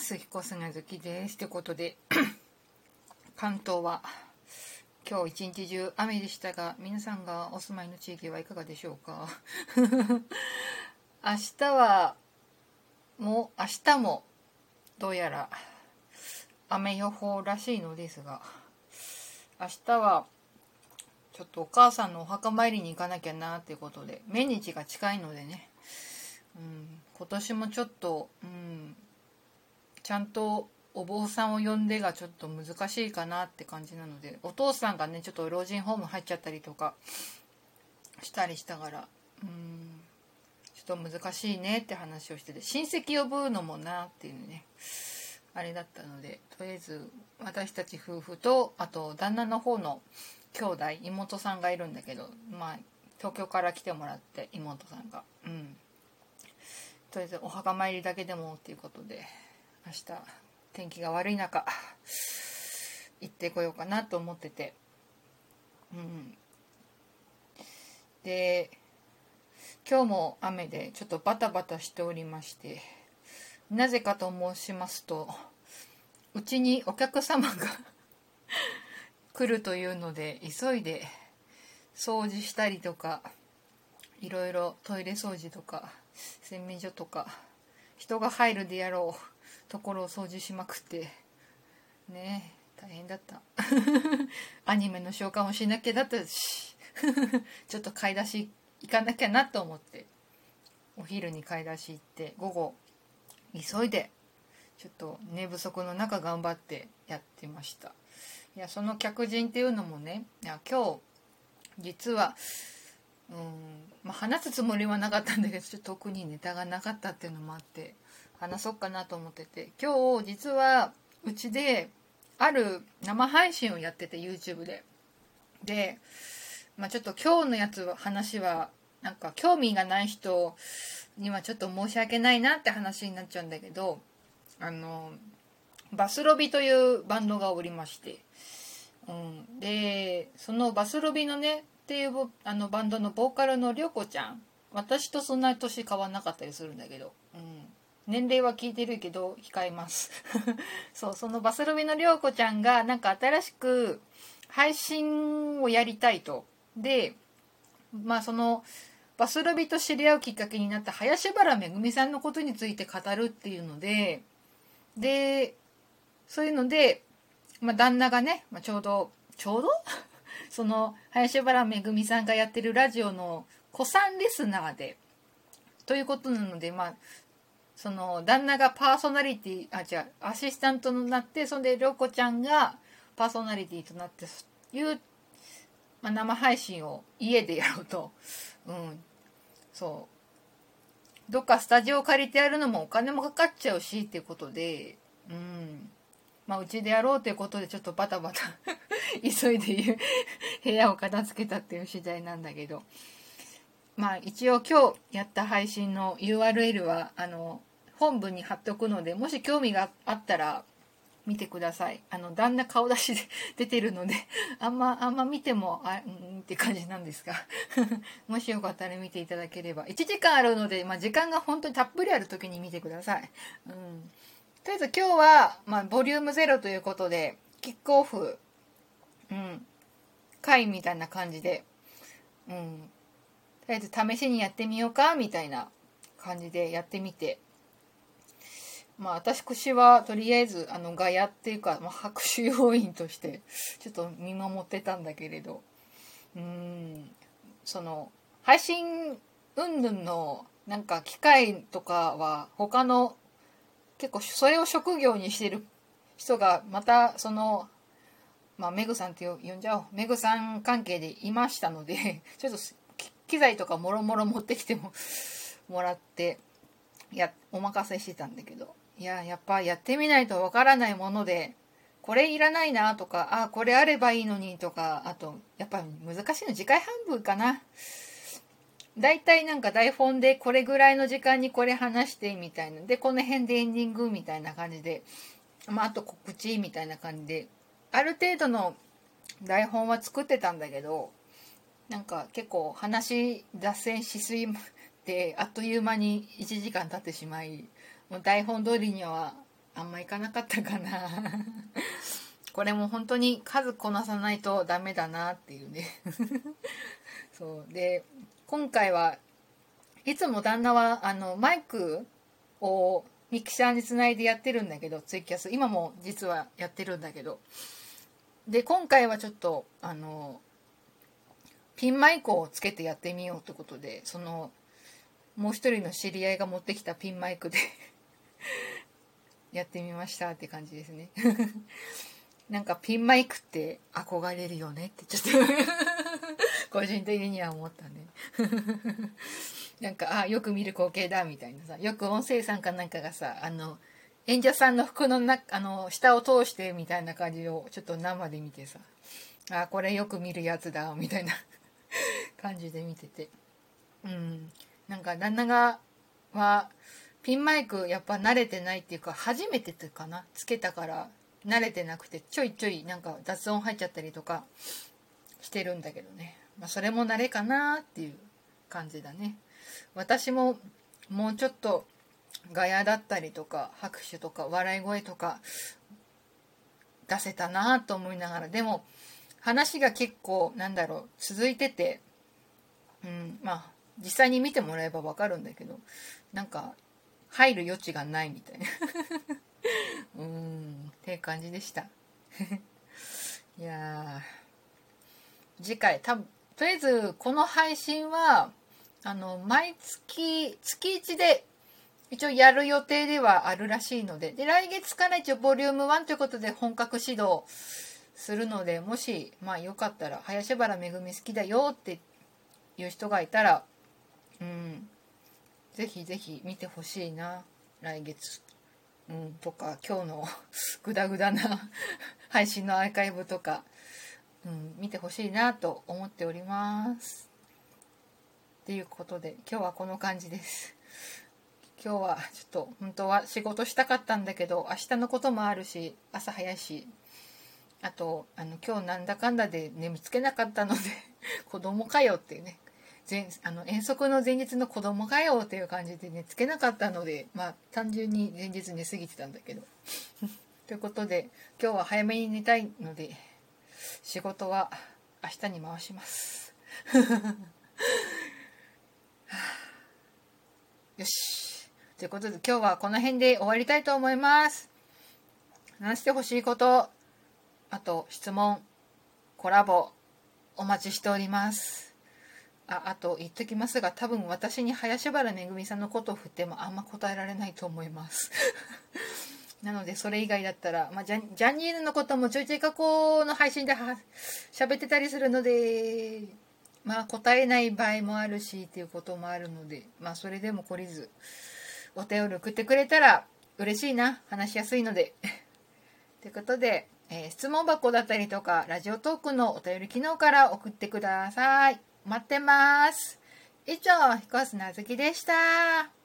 ます。彦砂月です。ってことで 関東は今日一日中雨でしたが皆さんがお住まいの地域はいかがでしょうか？明日はもう明日もどうやら雨予報らしいのですが明日はちょっとお母さんのお墓参りに行かなきゃなっていうことで命日が近いのでね、うん、今年もちょっと、うん、ちゃんとお坊さんを呼んでがちょっと難しいかなって感じなのでお父さんがねちょっと老人ホーム入っちゃったりとかしたりしたからうんちょっと難しいねって話をしてて親戚呼ぶのもなっていうねあれだったのでとりあえず私たち夫婦とあと旦那の方の兄弟妹さんがいるんだけどまあ東京から来てもらって妹さんが。うん。とりあえずお墓参りだけでもっていうことで明日天気が悪い中行ってこようかなと思ってて。うん。で今日も雨でちょっとバタバタしておりましてなぜかと申しますとうちにお客様が 来るというので急いで掃除したりとかいろいろトイレ掃除とか洗面所とか人が入るであろうところを掃除しまくってね大変だった。アニメの召喚をしなきゃだったし ちょっと買い出し行かなきゃなと思ってお昼に買い出し行って午後急いでちょっと寝不足の中頑張ってやってました。いやその客人っていうのもねいや今日実はうんまあ、話すつもりはなかったんだけどちょっと特にネタがなかったっていうのもあって話そうかなと思ってて。今日実はうちである生配信をやってて YouTube で。で、まあ、ちょっと今日のやつ話はなんか興味がない人にはちょっと申し訳ないなって話になっちゃうんだけどあのバスロビというバンドがおりまして、うん、でそのバスロビのねっていうあのバンドのボーカルのりょうこちゃん。私とそんな年変わんなかったりするんだけど、うん、年齢は聞いてるけど控えます。そうそのバスロビの涼子ちゃんがなんか新しく配信をやりたいと。でまあそのバスロビと知り合うきっかけになった林原めぐみさんのことについて語るっていうのででそういうので、まあ、旦那がね、まあ、ちょうどちょうど？その林原めぐみさんがやってるラジオの子さんリスナーで。ということなので、まあ、その旦那がパーソナリティあ違うアシスタントになってそんで涼子ちゃんがパーソナリティとなっていう、まあ、生配信を家でやろうと、うん、そう。どっかスタジオ借りてやるのもお金もかかっちゃうしっていうことで、うん。まあ、うちでやろうということでちょっとバタバタ 急いで部屋を片付けたっていう次第なんだけど。まあ一応今日やった配信の URL はあの本文に貼っておくのでもし興味があったら見てください。あの旦那顔出しで 出てるのであんまあんま見てもあうんって感じなんですが もしよかったら見ていただければ。1時間あるので、まあ、時間が本当にたっぷりある時に見てください、うん、とりあえず今日は、まあ、ボリューム0ということでキックオフうん回みたいな感じでうん。とりあえず試しにやってみようかみたいな感じでやってみてまあ私はとりあえずあのガヤっていうか、まあ、拍手要員としてちょっと見守ってたんだけれど。うん。その配信云々のなんか機械とかは他の結構それを職業にしてる人がまたそのまあメグさんって呼んじゃおう。メグさん関係でいましたので ちょっと機材とかもろもろ持ってきてももらって。やお任せしてたんだけどいや、やっぱやってみないとわからないもので、これいらないなとか、あ、これあればいいのにとか、あと、やっぱ難しいの次回半分かな。だいたいなんか台本でこれぐらいの時間にこれ話してみたいな。で、この辺でエンディングみたいな感じで、まあ、あと告知みたいな感じで、ある程度の台本は作ってたんだけど、なんか結構話脱線しすぎて、あっという間に1時間経ってしまい、もう台本通りにはあんまいかなかったかな。これも本当に数こなさないとダメだなっていうね。そう。で今回はいつも旦那はあのマイクをミキサーにつないでやってるんだけどツイキャス。今も実はやってるんだけど。で今回はちょっとあのピンマイクをつけてやってみようってことでそのもう一人の知り合いが持ってきたピンマイクでやってみましたって感じですね。なんかピンマイクって憧れるよねってちょっと 個人的には思ったね。なんかあよく見る光景だみたいなさ。よく音声さんかなんかがさあの演者さんの服のなあの下を通してみたいな感じをちょっと生で見てさ。あこれよく見るやつだみたいな感じで見てて。うん。なんか旦那がはピンマイクやっぱ慣れてないっていうか初めてっていうかなつけたから慣れてなくてちょいちょいなんか雑音入っちゃったりとかしてるんだけどね、まあ、それも慣れかなっていう感じだね。私ももうちょっとガヤだったりとか拍手とか笑い声とか出せたなと思いながら。でも話が結構なんだろう続いててうんまあ実際に見てもらえば分かるんだけどなんか入る余地がないみたいな。うんっていう感じでした。いや次回多分とりあえずこの配信はあの毎月月1で一応やる予定ではあるらしいのでで来月から一応ボリューム1ということで本格指導するのでもしまあよかったら林原めぐみ好きだよっていう人がいたらうん。ぜひぜひ見てほしいな。来月、うん、とか今日の グダグダな 配信のアーカイブとか、うん、見てほしいなと思っております。っていうことで今日はこの感じです。今日はちょっと本当は仕事したかったんだけど明日のこともあるし朝早いしあとあの今日なんだかんだで眠つけなかったので 子供かよっていうね前あの遠足の前日の子供かよっていう感じでねつけなかったのでまあ単純に前日寝過ぎてたんだけど。ということで今日は早めに寝たいので仕事は明日に回します。よし。ということで今日はこの辺で終わりたいと思います。話してほしいことあと質問コラボお待ちしております。ああと言っときますが多分私に林原めぐみさんのことを振ってもあんま答えられないと思います。なのでそれ以外だったら、まあ、ジャジャニーズのこともちょいちょい過去の配信では喋ってたりするのでまあ答えない場合もあるしっていうこともあるのでまあそれでも懲りずお便り送ってくれたら嬉しいな話しやすいので。ということで、えー、質問箱だったりとかラジオトークのお便り機能から送ってください。待ってます。以上、彦砂月でした。